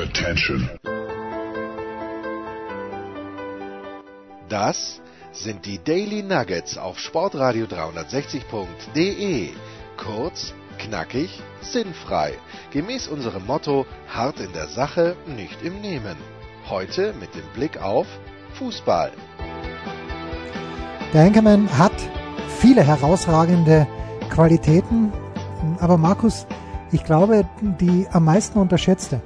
Attention. Das sind die Daily Nuggets auf Sportradio 360.de. Kurz, knackig, sinnfrei. Gemäß unserem Motto: hart in der Sache, nicht im Nehmen. Heute mit dem Blick auf Fußball. Der Henkermann hat viele herausragende Qualitäten, aber Markus, ich glaube, die am meisten unterschätzte,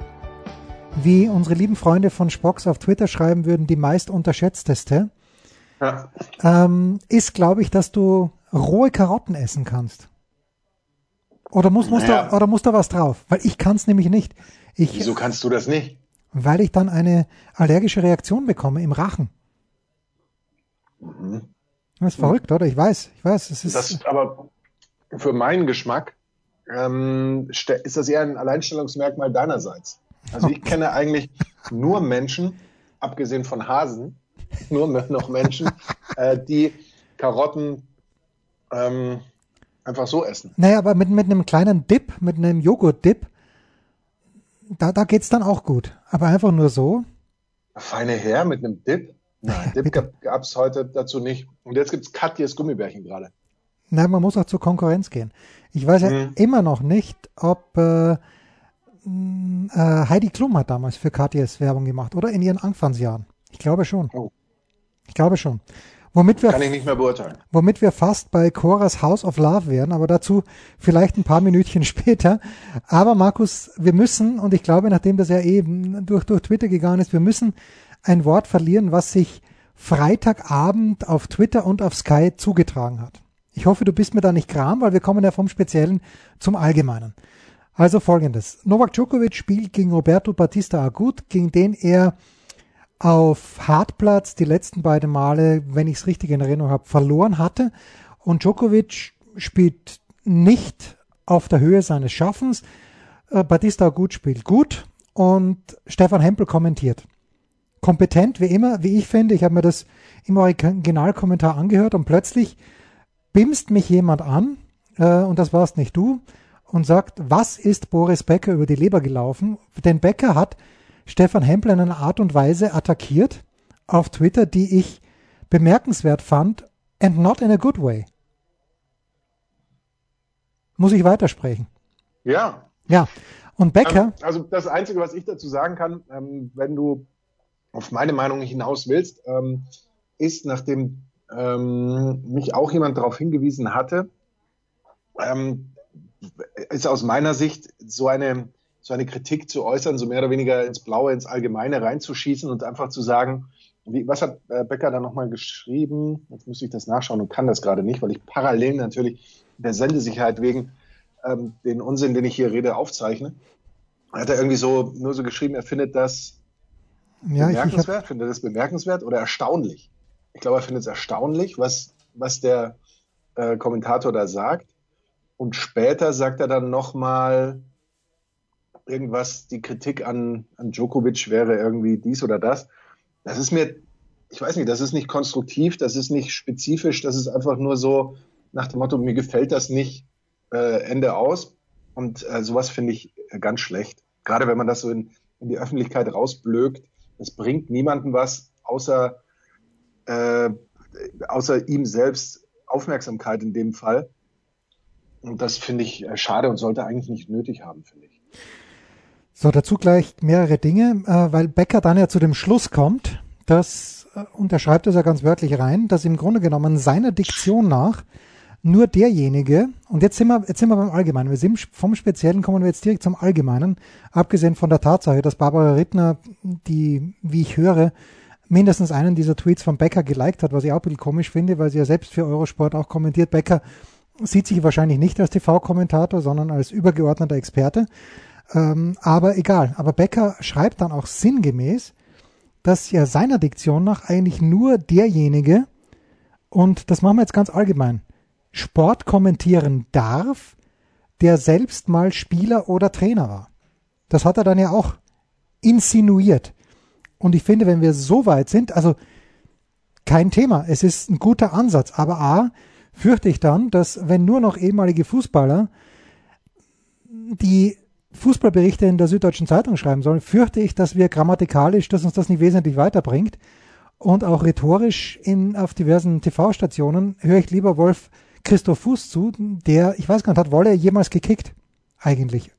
wie unsere lieben Freunde von Spox auf Twitter schreiben würden, die meist unterschätzteste, ja. ähm, ist, glaube ich, dass du rohe Karotten essen kannst. Oder muss, muss, naja. da, oder muss da was drauf? Weil ich kann es nämlich nicht. Ich, Wieso kannst du das nicht? Weil ich dann eine allergische Reaktion bekomme im Rachen. Mhm. Das ist verrückt, oder? Ich weiß, ich weiß. Es ist das, aber für meinen Geschmack ähm, ist das eher ein Alleinstellungsmerkmal deinerseits. Also ich kenne eigentlich nur Menschen, abgesehen von Hasen, nur noch Menschen, äh, die Karotten ähm, einfach so essen. Naja, aber mit, mit einem kleinen Dip, mit einem Joghurt-Dip, da, da geht's dann auch gut. Aber einfach nur so. Feine Herr mit einem Dip? Nein, Dip gab es heute dazu nicht. Und jetzt gibt's Katjes Gummibärchen gerade. Nein, man muss auch zur Konkurrenz gehen. Ich weiß ja mhm. immer noch nicht, ob äh, äh, Heidi Klum hat damals für Katjes Werbung gemacht, oder? In ihren Anfangsjahren. Ich glaube schon. Oh. Ich glaube schon. Womit wir, Kann ich nicht mehr beurteilen. Womit wir fast bei Coras House of Love wären, aber dazu vielleicht ein paar Minütchen später. Aber Markus, wir müssen, und ich glaube, nachdem das ja eben durch, durch Twitter gegangen ist, wir müssen ein Wort verlieren, was sich Freitagabend auf Twitter und auf Sky zugetragen hat. Ich hoffe, du bist mir da nicht gram, weil wir kommen ja vom Speziellen zum Allgemeinen. Also folgendes. Novak Djokovic spielt gegen Roberto Batista Agut, gegen den er auf Hartplatz die letzten beiden Male, wenn ich es richtig in Erinnerung habe, verloren hatte. Und Djokovic spielt nicht auf der Höhe seines Schaffens. Äh, Batista gut spielt gut und Stefan Hempel kommentiert. Kompetent wie immer, wie ich finde. Ich habe mir das im Originalkommentar angehört und plötzlich bimst mich jemand an, äh, und das warst nicht du, und sagt, was ist Boris Becker über die Leber gelaufen? Denn Becker hat Stefan Hempel in einer Art und Weise attackiert auf Twitter, die ich bemerkenswert fand and not in a good way. Muss ich weitersprechen? Ja. Ja. Und Becker. Ähm, also das Einzige, was ich dazu sagen kann, ähm, wenn du auf meine Meinung hinaus willst, ähm, ist, nachdem mich auch jemand darauf hingewiesen hatte, ist aus meiner Sicht so eine so eine Kritik zu äußern, so mehr oder weniger ins Blaue, ins Allgemeine reinzuschießen und einfach zu sagen, wie, was hat äh, Becker da nochmal geschrieben? Jetzt müsste ich das nachschauen und kann das gerade nicht, weil ich parallel natürlich der Sendesicherheit wegen ähm, den Unsinn, den ich hier rede, aufzeichne. Hat er irgendwie so nur so geschrieben, er findet das ja, bemerkenswert, ich, findet das bemerkenswert oder erstaunlich. Ich glaube, er findet es erstaunlich, was, was der äh, Kommentator da sagt. Und später sagt er dann nochmal, irgendwas, die Kritik an, an Djokovic wäre irgendwie dies oder das. Das ist mir, ich weiß nicht, das ist nicht konstruktiv, das ist nicht spezifisch, das ist einfach nur so nach dem Motto, mir gefällt das nicht, äh, Ende aus. Und äh, sowas finde ich ganz schlecht. Gerade wenn man das so in, in die Öffentlichkeit rausblökt, es bringt niemandem was, außer, äh, außer ihm selbst Aufmerksamkeit in dem Fall. Und das finde ich äh, schade und sollte eigentlich nicht nötig haben, finde ich. So, dazu gleich mehrere Dinge, äh, weil Becker dann ja zu dem Schluss kommt, dass, äh, und er schreibt es ja ganz wörtlich rein, dass im Grunde genommen seiner Diktion nach nur derjenige, und jetzt sind wir, jetzt sind wir beim Allgemeinen, wir sind vom Speziellen kommen wir jetzt direkt zum Allgemeinen, abgesehen von der Tatsache, dass Barbara Rittner, die, wie ich höre, mindestens einen dieser Tweets von Becker geliked hat, was ich auch ein bisschen komisch finde, weil sie ja selbst für Eurosport auch kommentiert. Becker sieht sich wahrscheinlich nicht als TV-Kommentator, sondern als übergeordneter Experte. Ähm, aber egal. Aber Becker schreibt dann auch sinngemäß, dass ja seiner Diktion nach eigentlich nur derjenige, und das machen wir jetzt ganz allgemein, Sport kommentieren darf, der selbst mal Spieler oder Trainer war. Das hat er dann ja auch insinuiert. Und ich finde, wenn wir so weit sind, also kein Thema, es ist ein guter Ansatz, aber A, fürchte ich dann, dass wenn nur noch ehemalige Fußballer, die Fußballberichte in der Süddeutschen Zeitung schreiben sollen, fürchte ich, dass wir grammatikalisch, dass uns das nicht wesentlich weiterbringt. Und auch rhetorisch in, auf diversen TV-Stationen höre ich lieber Wolf Christoph Fuß zu, der, ich weiß gar nicht, hat Wolle jemals gekickt? Eigentlich.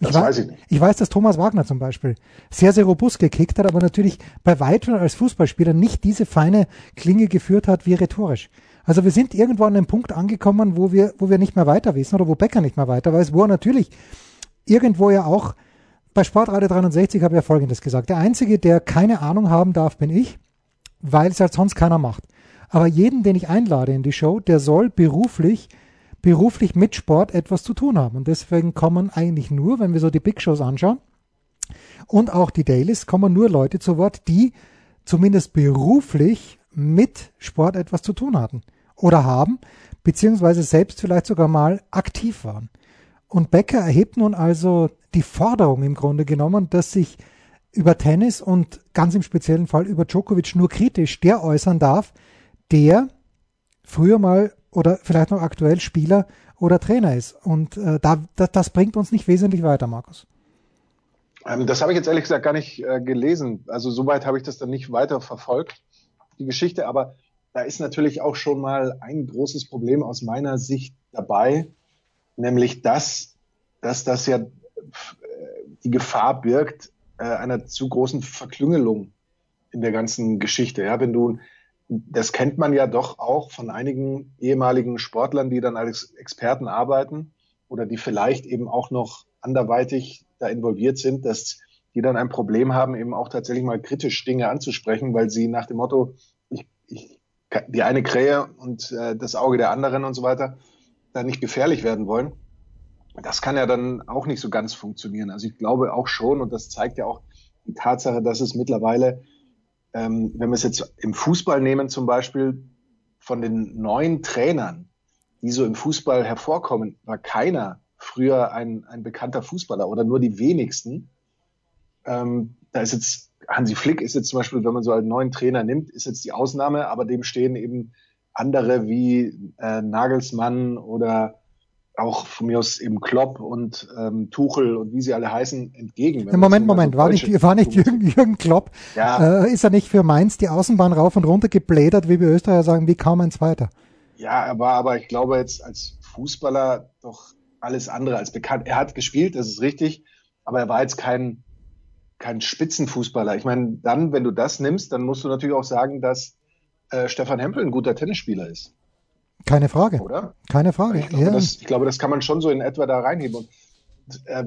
Das ich weiß, weiß ich nicht. Ich weiß, dass Thomas Wagner zum Beispiel sehr, sehr robust gekickt hat, aber natürlich bei weitem als Fußballspieler nicht diese feine Klinge geführt hat wie rhetorisch. Also wir sind irgendwo an einem Punkt angekommen, wo wir, wo wir nicht mehr weiter wissen oder wo Becker nicht mehr weiter weiß, wo er natürlich irgendwo ja auch bei Sportradio 63 habe ich ja Folgendes gesagt. Der Einzige, der keine Ahnung haben darf, bin ich, weil es halt sonst keiner macht. Aber jeden, den ich einlade in die Show, der soll beruflich beruflich mit Sport etwas zu tun haben. Und deswegen kommen eigentlich nur, wenn wir so die Big Shows anschauen und auch die Dailies, kommen nur Leute zu Wort, die zumindest beruflich mit Sport etwas zu tun hatten oder haben, beziehungsweise selbst vielleicht sogar mal aktiv waren. Und Becker erhebt nun also die Forderung im Grunde genommen, dass sich über Tennis und ganz im speziellen Fall über Djokovic nur kritisch der äußern darf, der früher mal oder vielleicht noch aktuell Spieler oder Trainer ist. Und äh, da, das, das bringt uns nicht wesentlich weiter, Markus. Ähm, das habe ich jetzt ehrlich gesagt gar nicht äh, gelesen. Also soweit habe ich das dann nicht weiter verfolgt, die Geschichte. Aber da ist natürlich auch schon mal ein großes Problem aus meiner Sicht dabei, nämlich das, dass das ja äh, die Gefahr birgt äh, einer zu großen Verklüngelung in der ganzen Geschichte. Ja, wenn du das kennt man ja doch auch von einigen ehemaligen Sportlern, die dann als Experten arbeiten oder die vielleicht eben auch noch anderweitig da involviert sind, dass die dann ein Problem haben, eben auch tatsächlich mal kritisch Dinge anzusprechen, weil sie nach dem Motto, ich, ich, die eine Krähe und äh, das Auge der anderen und so weiter, da nicht gefährlich werden wollen. Das kann ja dann auch nicht so ganz funktionieren. Also ich glaube auch schon, und das zeigt ja auch die Tatsache, dass es mittlerweile ähm, wenn wir es jetzt im Fußball nehmen zum Beispiel, von den neuen Trainern, die so im Fußball hervorkommen, war keiner früher ein, ein bekannter Fußballer oder nur die wenigsten. Ähm, da ist jetzt, Hansi Flick ist jetzt zum Beispiel, wenn man so einen neuen Trainer nimmt, ist jetzt die Ausnahme, aber dem stehen eben andere wie äh, Nagelsmann oder auch von mir aus eben Klopp und ähm, Tuchel und wie sie alle heißen, entgegen. Moment, Moment, war nicht, war nicht Jürgen, Jürgen Klopp, ja. äh, ist er nicht für Mainz die Außenbahn rauf und runter geblädert, wie wir Österreicher sagen, wie kaum ein Zweiter? Ja, er war aber, ich glaube jetzt als Fußballer doch alles andere als bekannt. Er hat gespielt, das ist richtig, aber er war jetzt kein, kein Spitzenfußballer. Ich meine, dann, wenn du das nimmst, dann musst du natürlich auch sagen, dass äh, Stefan Hempel ein guter Tennisspieler ist. Keine Frage. Oder? Keine Frage. Ich glaube, ja. das, ich glaube, das kann man schon so in etwa da reinheben. Und äh,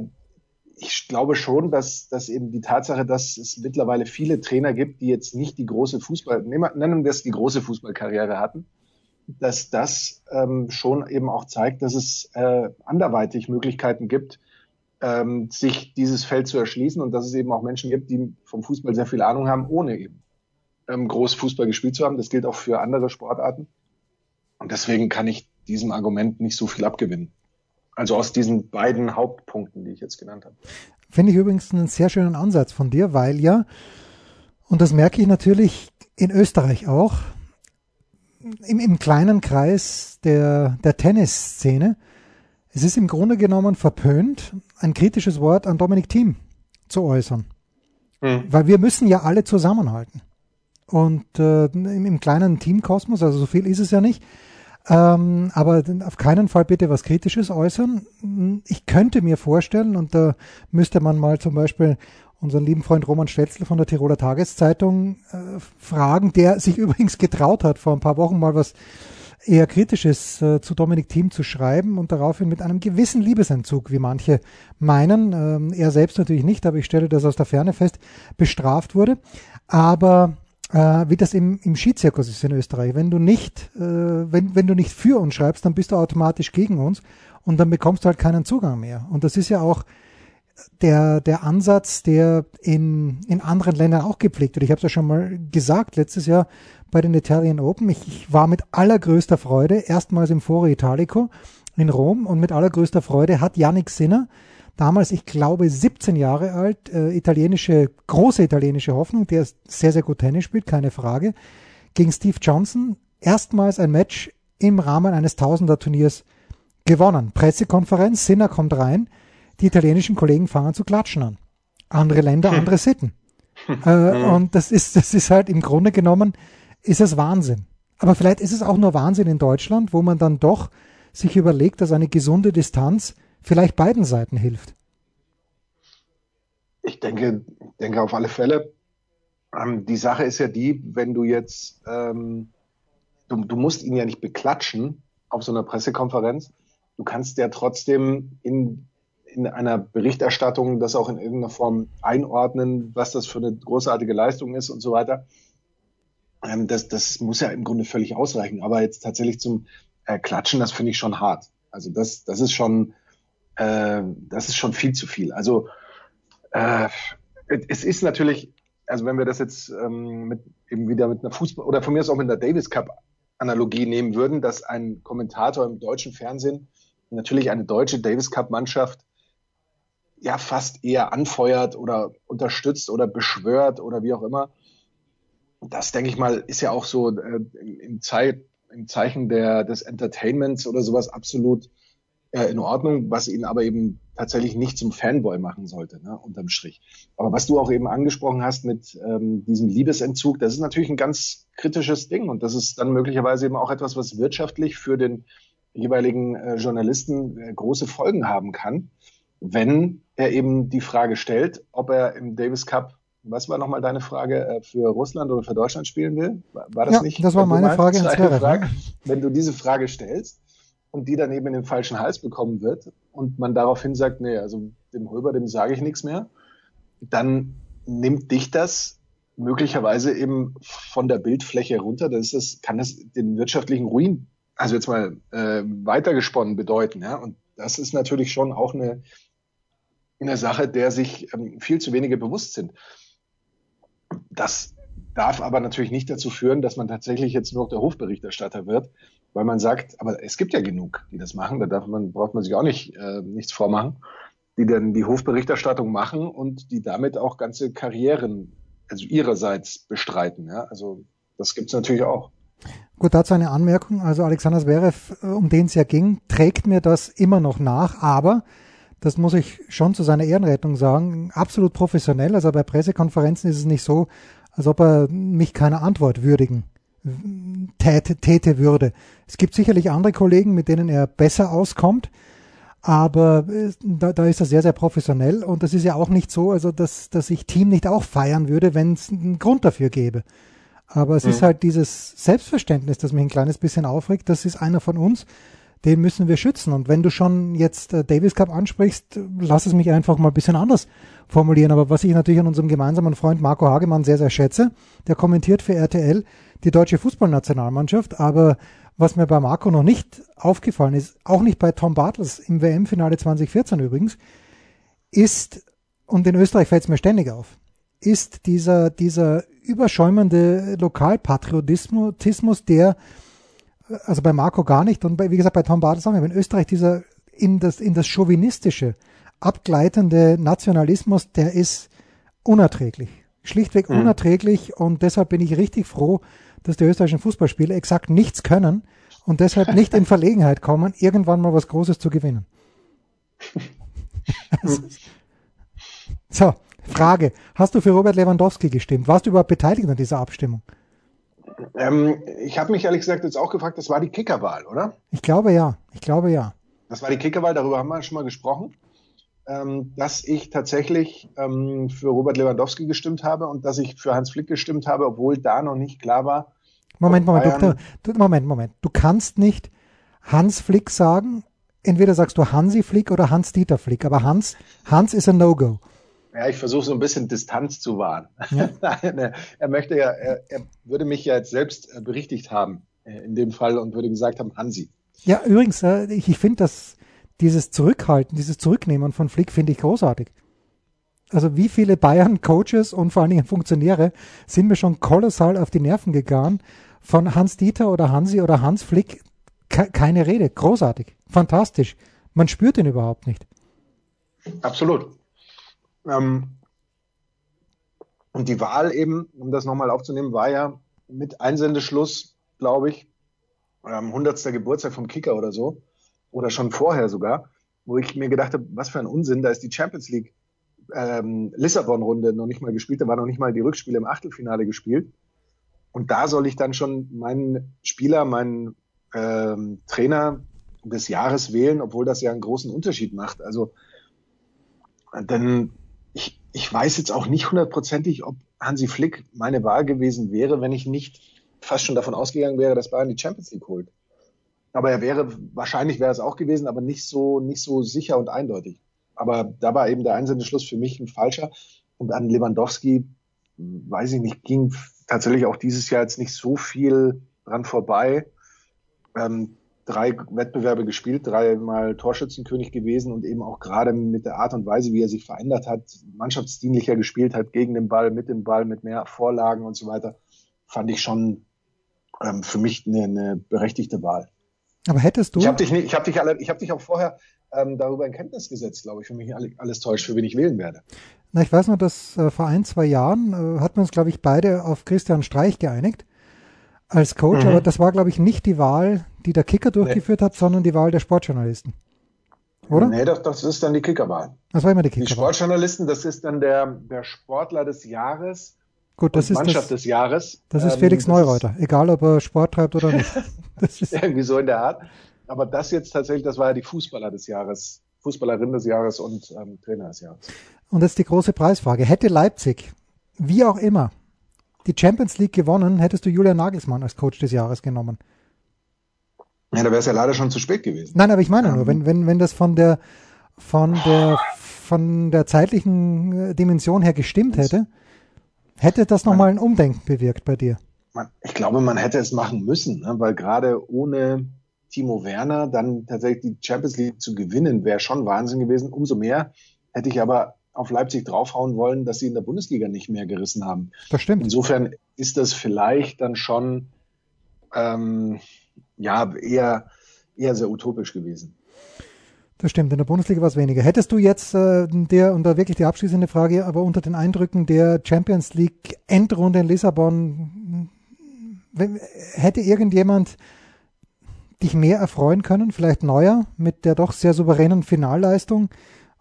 ich glaube schon, dass, dass eben die Tatsache, dass es mittlerweile viele Trainer gibt, die jetzt nicht die große Fußball, nennen wir es die große Fußballkarriere hatten, dass das ähm, schon eben auch zeigt, dass es äh, anderweitig Möglichkeiten gibt, ähm, sich dieses Feld zu erschließen und dass es eben auch Menschen gibt, die vom Fußball sehr viel Ahnung haben, ohne eben ähm, groß Fußball gespielt zu haben. Das gilt auch für andere Sportarten. Und deswegen kann ich diesem Argument nicht so viel abgewinnen. Also aus diesen beiden Hauptpunkten, die ich jetzt genannt habe. Finde ich übrigens einen sehr schönen Ansatz von dir, weil ja, und das merke ich natürlich in Österreich auch, im, im kleinen Kreis der, der Tennisszene, es ist im Grunde genommen verpönt, ein kritisches Wort an Dominik Thiem zu äußern. Mhm. Weil wir müssen ja alle zusammenhalten. Und äh, im, im kleinen Teamkosmos, also so viel ist es ja nicht, ähm, aber auf keinen Fall bitte was Kritisches äußern. Ich könnte mir vorstellen, und da müsste man mal zum Beispiel unseren lieben Freund Roman Stetzel von der Tiroler Tageszeitung äh, fragen, der sich übrigens getraut hat, vor ein paar Wochen mal was eher Kritisches äh, zu Dominik Thiem zu schreiben und daraufhin mit einem gewissen Liebesentzug, wie manche meinen, ähm, er selbst natürlich nicht, aber ich stelle das aus der Ferne fest, bestraft wurde. Aber äh, wie das im, im Skizirkus ist in Österreich. Wenn du nicht, äh, wenn, wenn du nicht für uns schreibst, dann bist du automatisch gegen uns und dann bekommst du halt keinen Zugang mehr. Und das ist ja auch der, der Ansatz, der in, in anderen Ländern auch gepflegt wird. Ich habe es ja schon mal gesagt, letztes Jahr bei den Italian Open. Ich, ich war mit allergrößter Freude erstmals im Foro Italico in Rom und mit allergrößter Freude hat Yannick Sinner damals, ich glaube, 17 Jahre alt, äh, italienische, große italienische Hoffnung, der sehr, sehr gut Tennis spielt, keine Frage, gegen Steve Johnson erstmals ein Match im Rahmen eines Tausender-Turniers gewonnen. Pressekonferenz, Sinner kommt rein, die italienischen Kollegen fangen zu klatschen an. Andere Länder, hm. andere Sitten. äh, und das ist, das ist halt im Grunde genommen, ist es Wahnsinn. Aber vielleicht ist es auch nur Wahnsinn in Deutschland, wo man dann doch sich überlegt, dass eine gesunde Distanz vielleicht beiden Seiten hilft. Ich denke, denke auf alle Fälle. Ähm, die Sache ist ja die, wenn du jetzt, ähm, du, du musst ihn ja nicht beklatschen auf so einer Pressekonferenz. Du kannst ja trotzdem in, in einer Berichterstattung das auch in irgendeiner Form einordnen, was das für eine großartige Leistung ist und so weiter. Ähm, das, das muss ja im Grunde völlig ausreichen. Aber jetzt tatsächlich zum äh, Klatschen, das finde ich schon hart. Also das, das ist schon, äh, das ist schon viel zu viel. Also äh, es ist natürlich, also wenn wir das jetzt ähm, mit, eben wieder mit einer Fußball oder von mir aus auch mit einer Davis Cup Analogie nehmen würden, dass ein Kommentator im deutschen Fernsehen natürlich eine deutsche Davis Cup Mannschaft ja fast eher anfeuert oder unterstützt oder beschwört oder wie auch immer. Das denke ich mal ist ja auch so äh, im, Zeit, im Zeichen der, des Entertainments oder sowas absolut äh, in Ordnung, was ihn aber eben tatsächlich nicht zum Fanboy machen sollte, ne, unterm Strich. Aber was du auch eben angesprochen hast mit ähm, diesem Liebesentzug, das ist natürlich ein ganz kritisches Ding und das ist dann möglicherweise eben auch etwas, was wirtschaftlich für den jeweiligen äh, Journalisten äh, große Folgen haben kann, wenn er eben die Frage stellt, ob er im Davis Cup was war nochmal deine Frage äh, für Russland oder für Deutschland spielen will? War das ja, nicht? Das war meine Frage. Frage. Wenn du diese Frage stellst, und die dann eben in den falschen Hals bekommen wird und man daraufhin sagt, nee, also dem Röber, dem sage ich nichts mehr, dann nimmt dich das möglicherweise eben von der Bildfläche runter. Das ist das, kann das den wirtschaftlichen Ruin, also jetzt mal äh, weitergesponnen bedeuten. Ja? Und das ist natürlich schon auch eine, eine Sache, der sich ähm, viel zu wenige bewusst sind. Das darf aber natürlich nicht dazu führen, dass man tatsächlich jetzt nur noch der Hofberichterstatter wird, weil man sagt, aber es gibt ja genug, die das machen, da darf man, braucht man sich auch nicht äh, nichts vormachen, die dann die Hofberichterstattung machen und die damit auch ganze Karrieren, also ihrerseits bestreiten. Ja? Also das gibt es natürlich auch. Gut, dazu eine Anmerkung. Also Alexander Zverev, äh, um den es ja ging, trägt mir das immer noch nach, aber das muss ich schon zu seiner Ehrenrettung sagen, absolut professionell. Also bei Pressekonferenzen ist es nicht so, als ob er mich keine Antwort würdigen täte, täte würde. Es gibt sicherlich andere Kollegen, mit denen er besser auskommt, aber äh, da, da ist er sehr, sehr professionell und das ist ja auch nicht so, also dass, dass ich Team nicht auch feiern würde, wenn es einen Grund dafür gäbe. Aber es mhm. ist halt dieses Selbstverständnis, das mich ein kleines bisschen aufregt, das ist einer von uns, den müssen wir schützen. Und wenn du schon jetzt äh, Davis Cup ansprichst, lass es mich einfach mal ein bisschen anders formulieren. Aber was ich natürlich an unserem gemeinsamen Freund Marco Hagemann sehr, sehr schätze, der kommentiert für RTL die deutsche Fußballnationalmannschaft. Aber was mir bei Marco noch nicht aufgefallen ist, auch nicht bei Tom Bartels im WM-Finale 2014 übrigens, ist, und in Österreich fällt es mir ständig auf, ist dieser, dieser überschäumende Lokalpatriotismus, der, also bei Marco gar nicht und bei, wie gesagt bei Tom Bartels auch nicht, wenn Österreich dieser in das, in das chauvinistische, abgleitende Nationalismus, der ist unerträglich. Schlichtweg mhm. unerträglich und deshalb bin ich richtig froh, dass die österreichischen Fußballspieler exakt nichts können und deshalb nicht in Verlegenheit kommen, irgendwann mal was Großes zu gewinnen. so, Frage. Hast du für Robert Lewandowski gestimmt? Warst du überhaupt beteiligt an dieser Abstimmung? Ähm, ich habe mich ehrlich gesagt jetzt auch gefragt, das war die Kickerwahl, oder? Ich glaube ja. Ich glaube ja. Das war die Kickerwahl, darüber haben wir schon mal gesprochen, ähm, dass ich tatsächlich ähm, für Robert Lewandowski gestimmt habe und dass ich für Hans Flick gestimmt habe, obwohl da noch nicht klar war, Moment, Moment, du, du, Moment, Moment. Du kannst nicht Hans Flick sagen. Entweder sagst du Hansi Flick oder Hans-Dieter Flick, aber Hans, Hans ist ein No-Go. Ja, ich versuche so ein bisschen Distanz zu wahren. Ja? er möchte ja, er, er, würde mich ja jetzt selbst äh, berichtigt haben äh, in dem Fall und würde gesagt haben, Hansi. Ja, übrigens, äh, ich, finde, dass dieses Zurückhalten, dieses Zurücknehmen von Flick finde ich großartig. Also wie viele Bayern-Coaches und vor allen Dingen Funktionäre sind mir schon kolossal auf die Nerven gegangen, von Hans Dieter oder Hansi oder Hans Flick ke keine Rede. Großartig. Fantastisch. Man spürt ihn überhaupt nicht. Absolut. Ähm, und die Wahl eben, um das nochmal aufzunehmen, war ja mit Einsendeschluss, glaube ich, ähm, 100. Geburtstag vom Kicker oder so, oder schon vorher sogar, wo ich mir gedacht habe, was für ein Unsinn, da ist die Champions League ähm, Lissabon-Runde noch nicht mal gespielt, da war noch nicht mal die Rückspiele im Achtelfinale gespielt. Und da soll ich dann schon meinen Spieler, meinen ähm, Trainer des Jahres wählen, obwohl das ja einen großen Unterschied macht. Also, denn ich, weiß jetzt auch nicht hundertprozentig, ob Hansi Flick meine Wahl gewesen wäre, wenn ich nicht fast schon davon ausgegangen wäre, dass Bayern die Champions League holt. Aber er wäre, wahrscheinlich wäre es auch gewesen, aber nicht so, nicht so sicher und eindeutig. Aber da war eben der einzelne Schluss für mich ein falscher. Und an Lewandowski, weiß ich nicht, ging tatsächlich auch dieses Jahr jetzt nicht so viel dran vorbei. Ähm, drei Wettbewerbe gespielt, dreimal Torschützenkönig gewesen und eben auch gerade mit der Art und Weise, wie er sich verändert hat, mannschaftsdienlicher gespielt hat, gegen den Ball, mit dem Ball, mit mehr Vorlagen und so weiter, fand ich schon ähm, für mich eine, eine berechtigte Wahl. Aber hättest du? Ich habe dich, nicht, ich hab dich, alle, ich hab dich auch vorher ähm, darüber in Kenntnis gesetzt, glaube ich, für mich alles täuscht, für wen ich wählen werde. Na, ich weiß nur, dass äh, vor ein, zwei Jahren äh, hatten wir uns, glaube ich, beide auf Christian Streich geeinigt als Coach, mhm. aber das war, glaube ich, nicht die Wahl, die der Kicker durchgeführt nee. hat, sondern die Wahl der Sportjournalisten. Oder? Nee, das, das ist dann die Kickerwahl. Das war immer die Kickerwahl. Die Sportjournalisten, das ist dann der, der Sportler des Jahres. Gut, das ist Mannschaft das, des Jahres. Das ist Felix ähm, Neureuter, egal ob er Sport treibt oder nicht. Das ist irgendwie so in der Art. Aber das jetzt tatsächlich, das war ja die Fußballer des Jahres, Fußballerin des Jahres und ähm, Trainer des Jahres. Und das ist die große Preisfrage. Hätte Leipzig, wie auch immer, die Champions League gewonnen, hättest du Julian Nagelsmann als Coach des Jahres genommen. Ja, da wäre es ja leider schon zu spät gewesen. Nein, aber ich meine nur, wenn, wenn, wenn das von der, von der, von der zeitlichen äh, Dimension her gestimmt hätte, hätte das nochmal ein Umdenken bewirkt bei dir. ich glaube, man hätte es machen müssen, ne? weil gerade ohne Timo Werner dann tatsächlich die Champions League zu gewinnen, wäre schon Wahnsinn gewesen. Umso mehr hätte ich aber auf Leipzig draufhauen wollen, dass sie in der Bundesliga nicht mehr gerissen haben. Das stimmt. Insofern ist das vielleicht dann schon ähm, ja eher, eher sehr utopisch gewesen. Das stimmt, in der Bundesliga war es weniger. Hättest du jetzt äh, der, und da wirklich die abschließende Frage, aber unter den Eindrücken der Champions League Endrunde in Lissabon, hätte irgendjemand dich mehr erfreuen können? Vielleicht Neuer mit der doch sehr souveränen Finalleistung?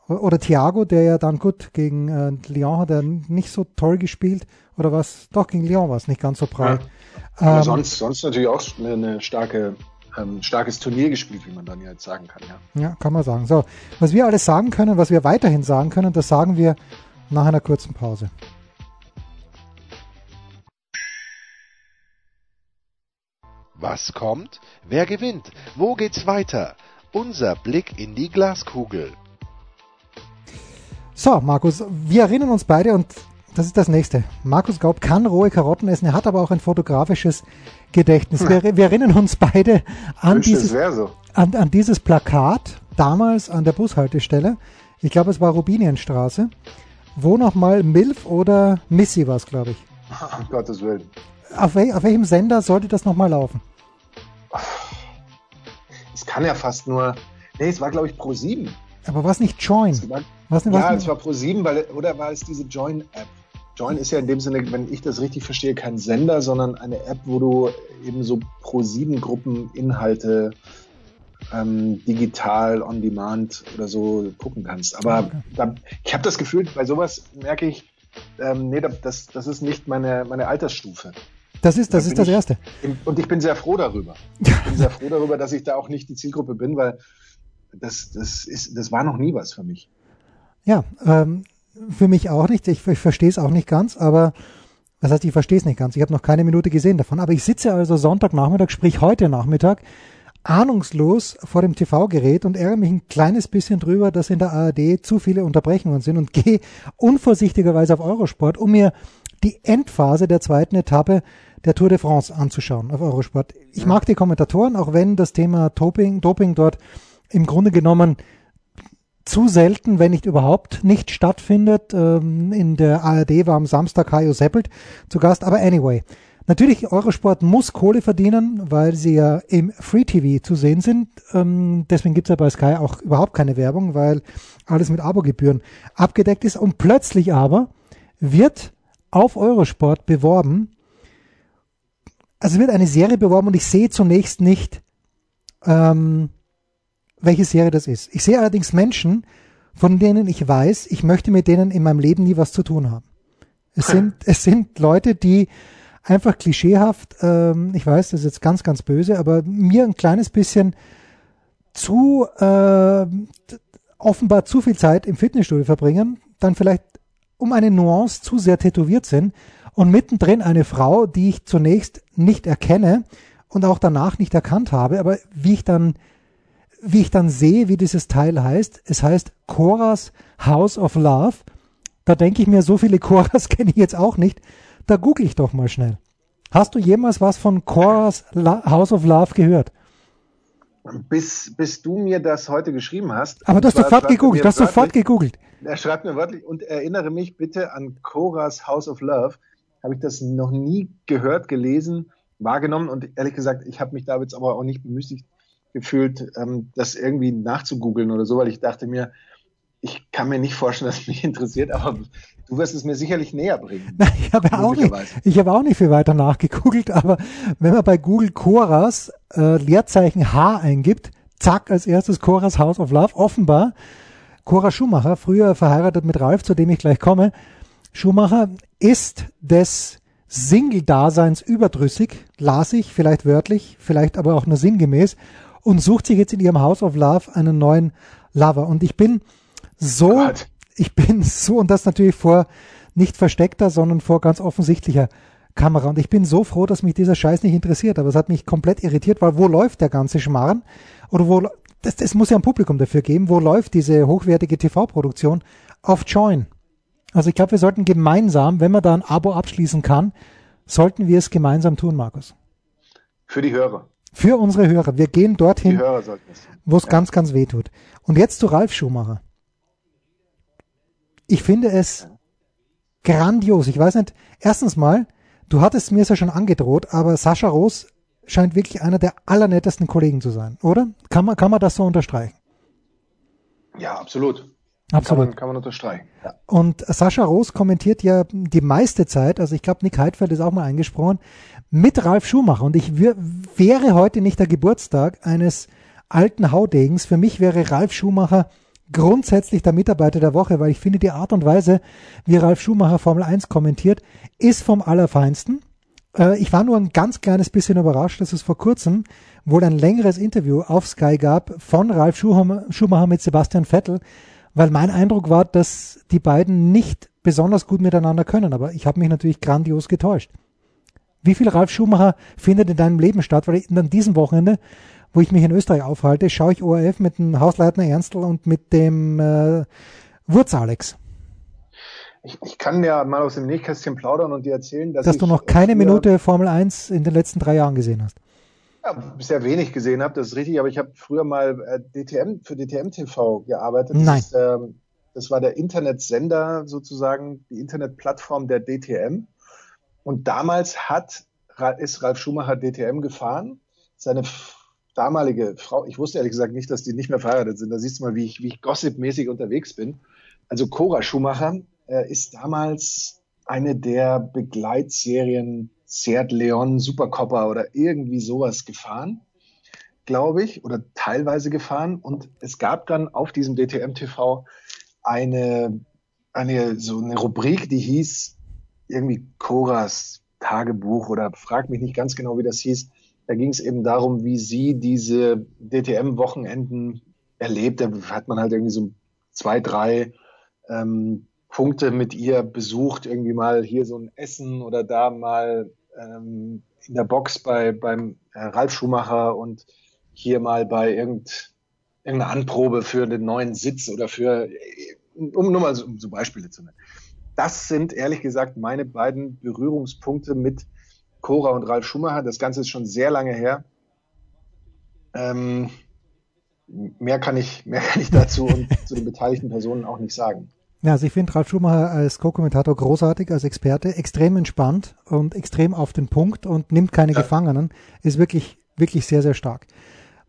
Oder Thiago, der ja dann gut gegen äh, Lyon hat er nicht so toll gespielt. Oder was? Doch, gegen Lyon war es nicht ganz so breit. Ja. Ähm, sonst, sonst natürlich auch eine, eine starke ähm, starkes Turnier gespielt, wie man dann jetzt sagen kann. Ja. ja, kann man sagen. So, was wir alles sagen können, was wir weiterhin sagen können, das sagen wir nach einer kurzen Pause. Was kommt? Wer gewinnt? Wo geht's weiter? Unser Blick in die Glaskugel. So, Markus, wir erinnern uns beide und das ist das nächste. Markus Gaub kann rohe Karotten essen, er hat aber auch ein fotografisches Gedächtnis. Wir, wir erinnern uns beide an dieses, so. an, an dieses Plakat, damals an der Bushaltestelle. Ich glaube, es war Rubinienstraße, wo nochmal Milf oder Missy war es, glaube ich. Um Gottes Willen. Auf, wel, auf welchem Sender sollte das nochmal laufen? Es kann ja fast nur. Nee, es war, glaube ich, Pro 7. Aber was nicht Join? War, was, ja, was es war Pro 7, weil, oder war es diese Join-App? Join ist ja in dem Sinne, wenn ich das richtig verstehe, kein Sender, sondern eine App, wo du eben so Pro 7 Gruppen Inhalte ähm, digital, on demand oder so gucken kannst. Aber okay. da, ich habe das Gefühl, bei sowas merke ich, ähm, nee, das, das ist nicht meine, meine Altersstufe. Das ist, das da ist das Erste. Ich, und ich bin sehr froh darüber. Ich bin sehr froh darüber, dass ich da auch nicht die Zielgruppe bin, weil das, das, ist, das war noch nie was für mich. Ja, ähm, für mich auch nicht. Ich, ich verstehe es auch nicht ganz, aber was heißt, ich verstehe es nicht ganz. Ich habe noch keine Minute gesehen davon. Aber ich sitze also Sonntagnachmittag, sprich heute Nachmittag, ahnungslos vor dem TV-Gerät und ärgere mich ein kleines bisschen drüber, dass in der ARD zu viele Unterbrechungen sind und gehe unvorsichtigerweise auf Eurosport, um mir die Endphase der zweiten Etappe der Tour de France anzuschauen auf Eurosport. Ich mag die Kommentatoren, auch wenn das Thema Doping, Doping dort im Grunde genommen zu selten, wenn nicht überhaupt nicht stattfindet. Ähm, in der ARD war am Samstag Hajo Seppelt zu Gast, aber anyway. Natürlich, Eurosport muss Kohle verdienen, weil sie ja im Free TV zu sehen sind. Ähm, deswegen gibt's ja bei Sky auch überhaupt keine Werbung, weil alles mit Abogebühren abgedeckt ist. Und plötzlich aber wird auf Eurosport beworben, also wird eine Serie beworben und ich sehe zunächst nicht ähm, welche Serie das ist. Ich sehe allerdings Menschen, von denen ich weiß, ich möchte mit denen in meinem Leben nie was zu tun haben. Es sind, es sind Leute, die einfach klischeehaft, ähm, ich weiß, das ist jetzt ganz, ganz böse, aber mir ein kleines bisschen zu äh, offenbar zu viel Zeit im Fitnessstudio verbringen, dann vielleicht um eine Nuance zu sehr tätowiert sind und mittendrin eine Frau, die ich zunächst nicht erkenne und auch danach nicht erkannt habe, aber wie ich dann wie ich dann sehe, wie dieses Teil heißt, es heißt Coras House of Love. Da denke ich mir, so viele Coras kenne ich jetzt auch nicht. Da google ich doch mal schnell. Hast du jemals was von Coras House of Love gehört? bis, bis du mir das heute geschrieben hast. Aber du hast sofort gegoogelt, du hast sofort gegoogelt. Er schreibt mir wörtlich und erinnere mich bitte an Coras House of Love. Habe ich das noch nie gehört, gelesen, wahrgenommen und ehrlich gesagt, ich habe mich da jetzt aber auch nicht bemüßigt gefühlt, ähm, das irgendwie nachzugoogeln oder so, weil ich dachte mir, ich kann mir nicht vorstellen, dass es mich interessiert, aber du wirst es mir sicherlich näher bringen. Nein, ich habe auch nicht, ich habe auch nicht viel weiter nachgegoogelt, aber wenn man bei Google Choras äh, Leerzeichen H eingibt, zack, als erstes Choras House of Love, offenbar Cora Schumacher, früher verheiratet mit Ralf, zu dem ich gleich komme. Schumacher ist des Single-Daseins überdrüssig, las ich, vielleicht wörtlich, vielleicht aber auch nur sinngemäß, und sucht sich jetzt in ihrem House of Love einen neuen Lover. Und ich bin so, Gott. ich bin so, und das natürlich vor nicht versteckter, sondern vor ganz offensichtlicher Kamera. Und ich bin so froh, dass mich dieser Scheiß nicht interessiert. Aber es hat mich komplett irritiert, weil wo läuft der ganze Schmarrn? Oder wo, das, das muss ja ein Publikum dafür geben. Wo läuft diese hochwertige TV-Produktion? Auf Join. Also ich glaube, wir sollten gemeinsam, wenn man da ein Abo abschließen kann, sollten wir es gemeinsam tun, Markus. Für die Hörer. Für unsere Hörer. Wir gehen dorthin, wo es ja. ganz, ganz weh tut. Und jetzt zu Ralf Schumacher. Ich finde es grandios. Ich weiß nicht, erstens mal, du hattest mir es ja schon angedroht, aber Sascha Roos scheint wirklich einer der allernettesten Kollegen zu sein, oder? Kann man, kann man das so unterstreichen? Ja, absolut. Absolut. Kann man, kann man unterstreichen. Und Sascha Roos kommentiert ja die meiste Zeit, also ich glaube, Nick Heidfeld ist auch mal eingesprochen, mit Ralf Schumacher. Und ich wäre heute nicht der Geburtstag eines alten Haudegens. Für mich wäre Ralf Schumacher grundsätzlich der Mitarbeiter der Woche, weil ich finde, die Art und Weise, wie Ralf Schumacher Formel 1 kommentiert, ist vom Allerfeinsten. Äh, ich war nur ein ganz kleines bisschen überrascht, dass es vor kurzem wohl ein längeres Interview auf Sky gab von Ralf Schumacher mit Sebastian Vettel, weil mein Eindruck war, dass die beiden nicht besonders gut miteinander können, aber ich habe mich natürlich grandios getäuscht. Wie viel Ralf Schumacher findet in deinem Leben statt? Weil ich an diesem Wochenende wo ich mich in Österreich aufhalte, schaue ich ORF mit dem Hausleitner Ernstl und mit dem äh, Wurz Alex. Ich, ich, kann ja mal aus dem Nähkästchen plaudern und dir erzählen, dass, dass du noch keine Minute Formel 1 in den letzten drei Jahren gesehen hast. Ja, sehr wenig gesehen habe, das ist richtig, aber ich habe früher mal äh, DTM für DTM TV gearbeitet. Das Nein. Ist, ähm, das war der Internetsender sozusagen, die Internetplattform der DTM. Und damals hat, ist Ralf Schumacher DTM gefahren. Seine damalige Frau, ich wusste ehrlich gesagt nicht, dass die nicht mehr verheiratet sind. Da siehst du mal, wie ich, wie ich gossipmäßig unterwegs bin. Also Cora Schumacher äh, ist damals eine der Begleitserien Seat Leon Supercopper oder irgendwie sowas gefahren, glaube ich, oder teilweise gefahren. Und es gab dann auf diesem DTM TV eine, eine, so eine Rubrik, die hieß irgendwie Coras Tagebuch oder frag mich nicht ganz genau, wie das hieß. Da ging es eben darum, wie sie diese DTM-Wochenenden erlebt. Da hat man halt irgendwie so zwei, drei ähm, Punkte mit ihr besucht, irgendwie mal hier so ein Essen oder da mal ähm, in der Box bei beim äh, Ralf Schumacher und hier mal bei irgend, irgendeiner Anprobe für den neuen Sitz oder für, um nur mal so, um so Beispiele zu nennen. Das sind ehrlich gesagt meine beiden Berührungspunkte mit Cora und Ralf Schumacher. Das Ganze ist schon sehr lange her. Ähm, mehr, kann ich, mehr kann ich dazu und zu den beteiligten Personen auch nicht sagen. Ja, also ich finde Ralf Schumacher als Co-Kommentator großartig, als Experte, extrem entspannt und extrem auf den Punkt und nimmt keine ja. Gefangenen, ist wirklich, wirklich sehr, sehr stark.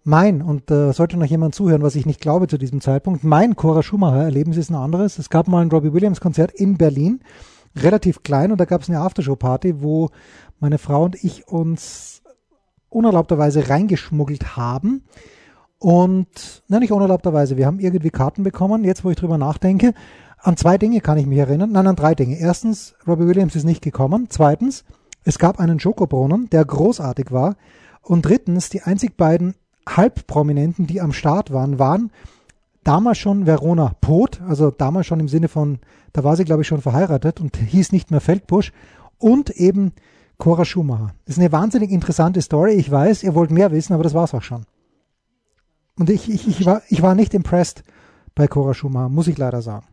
Mein, und äh, sollte noch jemand zuhören, was ich nicht glaube zu diesem Zeitpunkt, mein Cora Schumacher-Erlebnis ist ein anderes. Es gab mal ein Robbie Williams-Konzert in Berlin, relativ klein, und da gab es eine Aftershow-Party, wo meine Frau und ich uns unerlaubterweise reingeschmuggelt haben. Und, na nicht unerlaubterweise, wir haben irgendwie Karten bekommen, jetzt wo ich drüber nachdenke. An zwei Dinge kann ich mich erinnern. Nein, an drei Dinge. Erstens, Robbie Williams ist nicht gekommen. Zweitens, es gab einen Schokobrunnen, der großartig war. Und drittens, die einzig beiden Halbprominenten, die am Start waren, waren damals schon Verona Poth, also damals schon im Sinne von, da war sie glaube ich schon verheiratet und hieß nicht mehr Feldbusch und eben Cora Schumacher. Das ist eine wahnsinnig interessante Story. Ich weiß, ihr wollt mehr wissen, aber das war's auch schon. Und ich, ich, ich, war, ich war nicht impressed bei Cora Schumacher, muss ich leider sagen.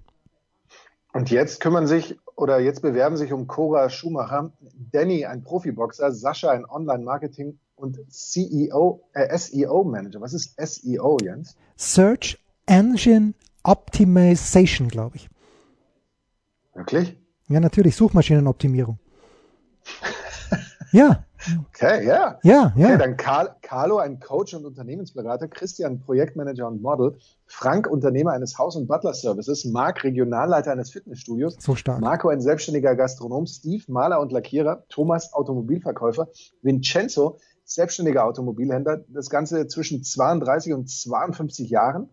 Und jetzt kümmern sich oder jetzt bewerben sich um Cora Schumacher, Danny, ein Profiboxer, Sascha, ein Online-Marketing und CEO, äh, SEO-Manager. Was ist SEO, Jens? Search Engine Optimization, glaube ich. Wirklich? Ja, natürlich, Suchmaschinenoptimierung. ja. Okay, ja. Ja, ja. Okay, dann Carl, Carlo, ein Coach und Unternehmensberater, Christian, Projektmanager und Model, Frank, Unternehmer eines Haus- und Butler-Services, Marc, Regionalleiter eines Fitnessstudios, so stark. Marco, ein selbstständiger Gastronom, Steve, Maler und Lackierer, Thomas, Automobilverkäufer, Vincenzo, selbstständiger Automobilhändler, das Ganze zwischen 32 und 52 Jahren,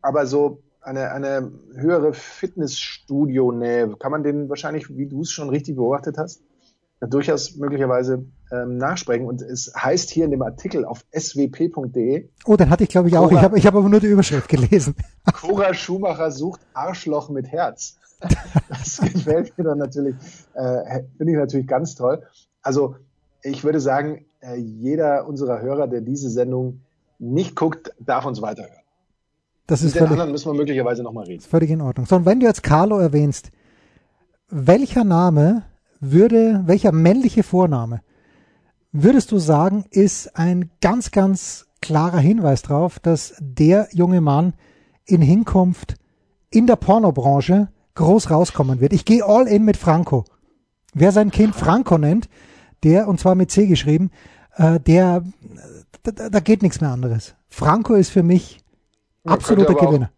aber so eine, eine höhere Fitnessstudio-Nähe, kann man den wahrscheinlich, wie du es schon richtig beobachtet hast, durchaus möglicherweise ähm, nachsprechen. Und es heißt hier in dem Artikel auf swp.de. Oh, dann hatte ich glaube ich auch. Cora, ich habe ich hab aber nur die Überschrift gelesen. Cora Schumacher sucht Arschloch mit Herz. Das gefällt mir dann natürlich, äh, finde ich natürlich ganz toll. Also ich würde sagen, äh, jeder unserer Hörer, der diese Sendung nicht guckt, darf uns weiterhören. Das ist Mit den völlig, anderen müssen wir möglicherweise nochmal reden. Völlig in Ordnung. So, und wenn du jetzt Carlo erwähnst, welcher Name würde, welcher männliche Vorname würdest du sagen, ist ein ganz, ganz klarer Hinweis darauf, dass der junge Mann in Hinkunft in der Pornobranche groß rauskommen wird. Ich gehe all in mit Franco. Wer sein Kind Franco nennt, der, und zwar mit C geschrieben, äh, der, da, da geht nichts mehr anderes. Franco ist für mich absoluter Gewinner.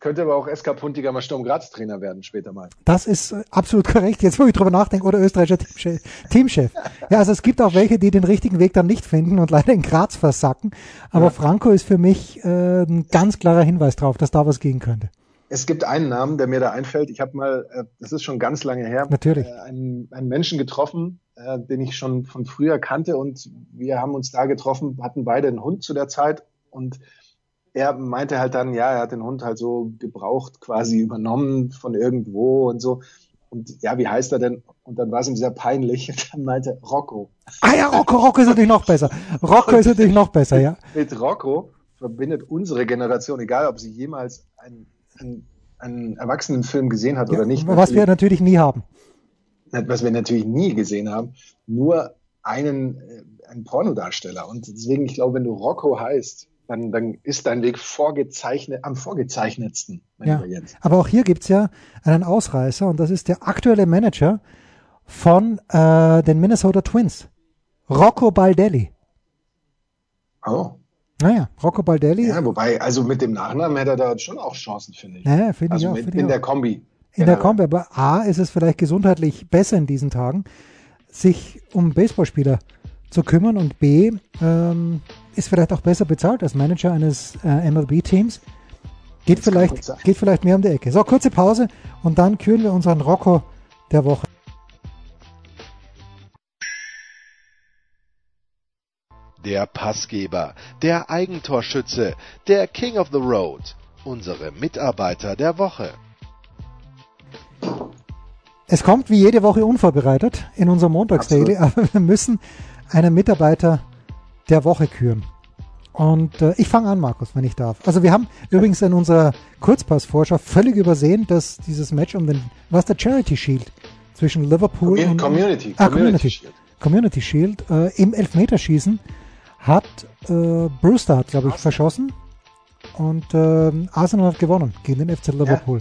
Könnte aber auch SK Puntiger mal Sturm Graz Trainer werden später mal. Das ist äh, absolut korrekt. Jetzt, wo ich drüber nachdenke, oder österreichischer Teamchef. Ja, also es gibt auch welche, die den richtigen Weg dann nicht finden und leider in Graz versacken. Aber ja. Franco ist für mich äh, ein ganz klarer Hinweis drauf, dass da was gehen könnte. Es gibt einen Namen, der mir da einfällt. Ich habe mal, äh, das ist schon ganz lange her, Natürlich. Äh, einen, einen Menschen getroffen, den ich schon von früher kannte und wir haben uns da getroffen, hatten beide einen Hund zu der Zeit und er meinte halt dann, ja, er hat den Hund halt so gebraucht, quasi übernommen von irgendwo und so. Und ja, wie heißt er denn? Und dann war es ihm sehr peinlich. Und dann meinte Rocco. Ah ja, Rocco, Rocco ist natürlich noch besser. Rocco ist natürlich noch besser, ja. Mit Rocco verbindet unsere Generation, egal ob sie jemals einen, einen, einen Erwachsenenfilm gesehen hat ja, oder nicht. Was wir natürlich nie haben. Was wir natürlich nie gesehen haben, nur einen, äh, einen Pornodarsteller. Und deswegen, ich glaube, wenn du Rocco heißt, dann, dann ist dein Weg vorgezeichnet, am vorgezeichnetsten, ja. Jens. Aber auch hier gibt's ja einen Ausreißer und das ist der aktuelle Manager von äh, den Minnesota Twins, Rocco Baldelli. Oh. Naja, Rocco Baldelli. Ja, wobei, also mit dem Nachnamen hätte er da schon auch Chancen, finde ich. Naja, finde also ich auch. Mit, in ich der auch. Kombi. In der Kombi, aber A, ist es vielleicht gesundheitlich besser in diesen Tagen, sich um Baseballspieler zu kümmern und B, ähm, ist vielleicht auch besser bezahlt als Manager eines äh, MLB-Teams. Geht vielleicht, geht vielleicht mehr um die Ecke. So, kurze Pause und dann küren wir unseren Rocco der Woche. Der Passgeber, der Eigentorschütze, der King of the Road, unsere Mitarbeiter der Woche. Es kommt wie jede Woche unvorbereitet in unserem Montagsdaily, aber wir müssen einen Mitarbeiter der Woche küren. Und äh, ich fange an, Markus, wenn ich darf. Also wir haben übrigens in unserer Kurzpassvorschau völlig übersehen, dass dieses Match um den, was der Charity Shield zwischen Liverpool Commun und Community, ah, Community, Shield, Community Shield äh, im Elfmeterschießen hat äh, Brewster hat, glaube ich, verschossen und äh, Arsenal hat gewonnen gegen den FC Liverpool.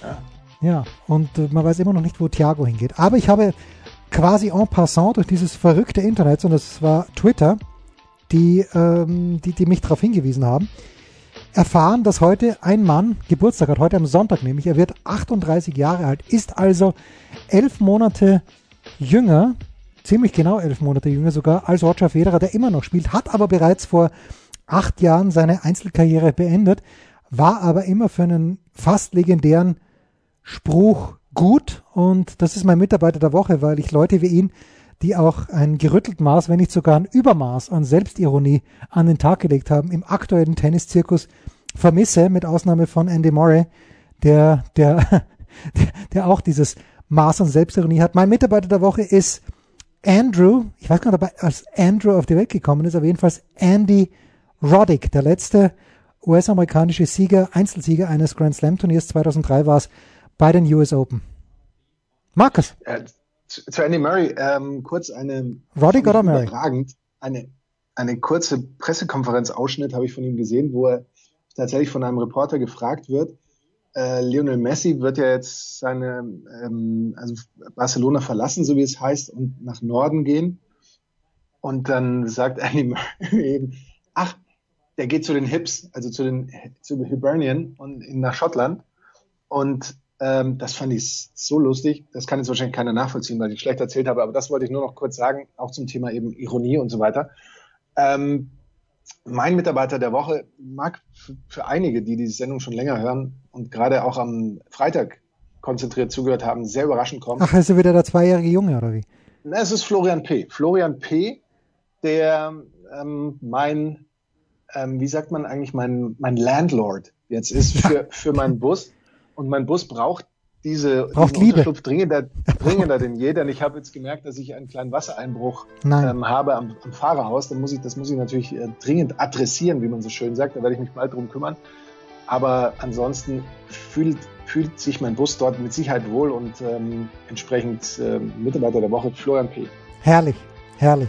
Ja, ja. ja und äh, man weiß immer noch nicht, wo Thiago hingeht. Aber ich habe quasi en passant durch dieses verrückte Internet, und das war Twitter, die, ähm, die, die mich darauf hingewiesen haben, erfahren, dass heute ein Mann Geburtstag hat, heute am Sonntag nämlich. Er wird 38 Jahre alt, ist also elf Monate jünger, ziemlich genau elf Monate jünger sogar, als Roger Federer, der immer noch spielt, hat aber bereits vor acht Jahren seine Einzelkarriere beendet, war aber immer für einen fast legendären Spruch gut und das ist mein Mitarbeiter der Woche, weil ich Leute wie ihn, die auch ein gerüttelten Maß, wenn nicht sogar ein Übermaß an Selbstironie an den Tag gelegt haben, im aktuellen Tenniszirkus. Vermisse, mit Ausnahme von Andy Murray, der, der, der, der auch dieses Maß an Selbstironie hat. Mein Mitarbeiter der Woche ist Andrew, ich weiß gar nicht, ob er als Andrew auf die Welt gekommen ist, aber jedenfalls Andy Roddick, der letzte US-amerikanische Sieger, Einzelsieger eines Grand Slam Turniers 2003 war es bei den US Open. Markus. Äh, zu, zu, Andy Murray, ähm, kurz eine Roddick oder Murray? Eine, eine kurze Pressekonferenzausschnitt habe ich von ihm gesehen, wo er tatsächlich von einem Reporter gefragt wird, äh, Lionel Messi wird ja jetzt seine, ähm, also Barcelona verlassen, so wie es heißt, und nach Norden gehen. Und dann sagt Andy Murray eben, ach, der geht zu den Hips, also zu den zu Hibernian und in, nach Schottland. Und ähm, das fand ich so lustig. Das kann jetzt wahrscheinlich keiner nachvollziehen, weil ich schlecht erzählt habe. Aber das wollte ich nur noch kurz sagen, auch zum Thema eben Ironie und so weiter. Ähm, mein Mitarbeiter der Woche mag für einige, die diese Sendung schon länger hören und gerade auch am Freitag konzentriert zugehört haben, sehr überraschend kommen. Ach, ist er wieder der zweijährige Junge oder wie? Na, es ist Florian P. Florian P., der ähm, mein, ähm, wie sagt man eigentlich, mein, mein Landlord jetzt ist für, für meinen Bus. Und mein Bus braucht diese Braucht Liebe. dringender, dringender denn je, denn ich habe jetzt gemerkt, dass ich einen kleinen Wassereinbruch ähm, habe am, am, Fahrerhaus. Dann muss ich, das muss ich natürlich äh, dringend adressieren, wie man so schön sagt. Da werde ich mich bald drum kümmern. Aber ansonsten fühlt, fühlt sich mein Bus dort mit Sicherheit wohl und ähm, entsprechend äh, Mitarbeiter der Woche Florian P. Herrlich, herrlich.